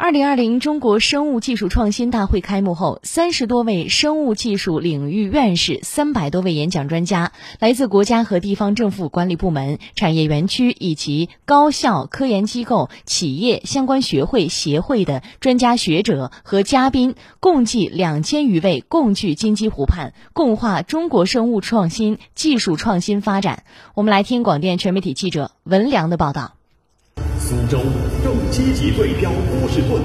二零二零中国生物技术创新大会开幕后，三十多位生物技术领域院士、三百多位演讲专家，来自国家和地方政府管理部门、产业园区以及高校、科研机构、企业相关学会协会的专家学者和嘉宾，共计两千余位，共聚金鸡湖畔，共话中国生物创新技术创新发展。我们来听广电全媒体记者文良的报道。苏州正积极对标波士顿，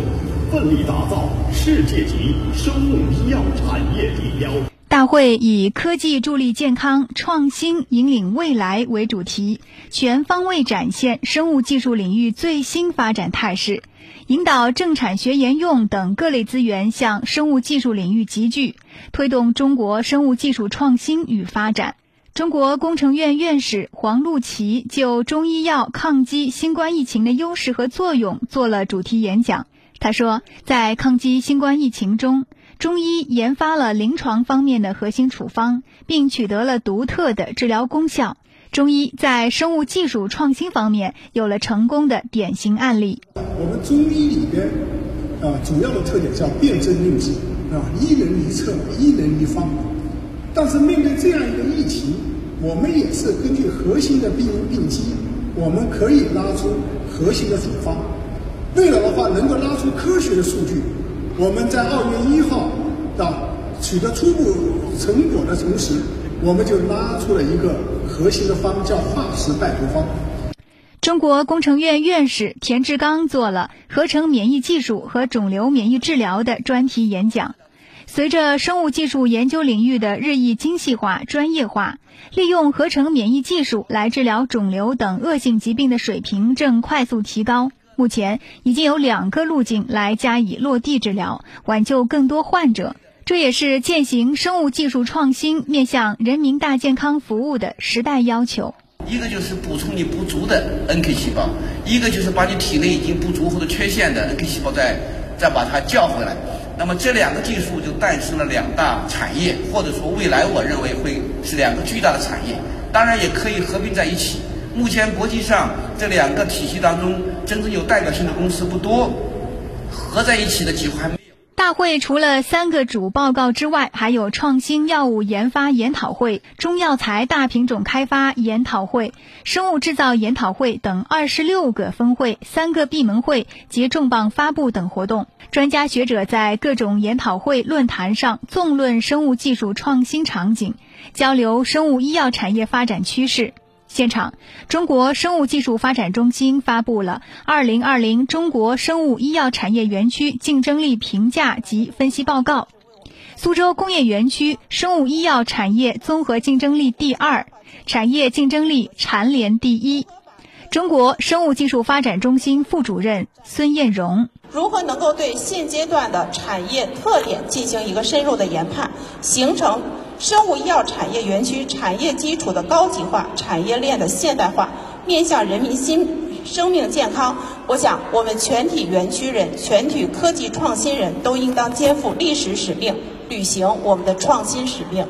奋力打造世界级生物医药产业地标。大会以“科技助力健康，创新引领未来”为主题，全方位展现生物技术领域最新发展态势，引导政产学研用等各类资源向生物技术领域集聚，推动中国生物技术创新与发展。中国工程院院士黄璐琪就中医药抗击新冠疫情的优势和作用做了主题演讲。他说，在抗击新冠疫情中，中医研发了临床方面的核心处方，并取得了独特的治疗功效。中医在生物技术创新方面有了成功的典型案例。我们中医里边啊，主要的特点叫辨证论治啊，一人一策，一人一方。但是面对这样一个疫情，我们也是根据核心的病因病机，我们可以拉出核心的处方。为了的话能够拉出科学的数据，我们在二月一号到取得初步成果的同时，我们就拉出了一个核心的方，叫化石败毒方。中国工程院院士田志刚做了合成免疫技术和肿瘤免疫治疗的专题演讲。随着生物技术研究领域的日益精细化、专业化，利用合成免疫技术来治疗肿瘤等恶性疾病的水平正快速提高。目前已经有两个路径来加以落地治疗，挽救更多患者。这也是践行生物技术创新、面向人民大健康服务的时代要求。一个就是补充你不足的 NK 细胞，一个就是把你体内已经不足或者缺陷的 NK 细胞再再把它叫回来。那么这两个技术就诞生了两大产业，或者说未来我认为会是两个巨大的产业，当然也可以合并在一起。目前国际上这两个体系当中，真正有代表性的公司不多，合在一起的几乎还没有。大会除了三个主报告之外，还有创新药物研发研讨会、中药材大品种开发研讨会、生物制造研讨会等二十六个分会、三个闭门会及重磅发布等活动。专家学者在各种研讨会、论坛上纵论生物技术创新场景，交流生物医药产业发展趋势。现场，中国生物技术发展中心发布了《二零二零中国生物医药产业园区竞争力评价及分析报告》。苏州工业园区生物医药产业综合竞争力第二，产业竞争力蝉联第一。中国生物技术发展中心副主任孙艳荣：如何能够对现阶段的产业特点进行一个深入的研判，形成生物医药产业园区产业基础的高级化、产业链的现代化，面向人民新生命健康？我想，我们全体园区人、全体科技创新人都应当肩负历史使命，履行我们的创新使命。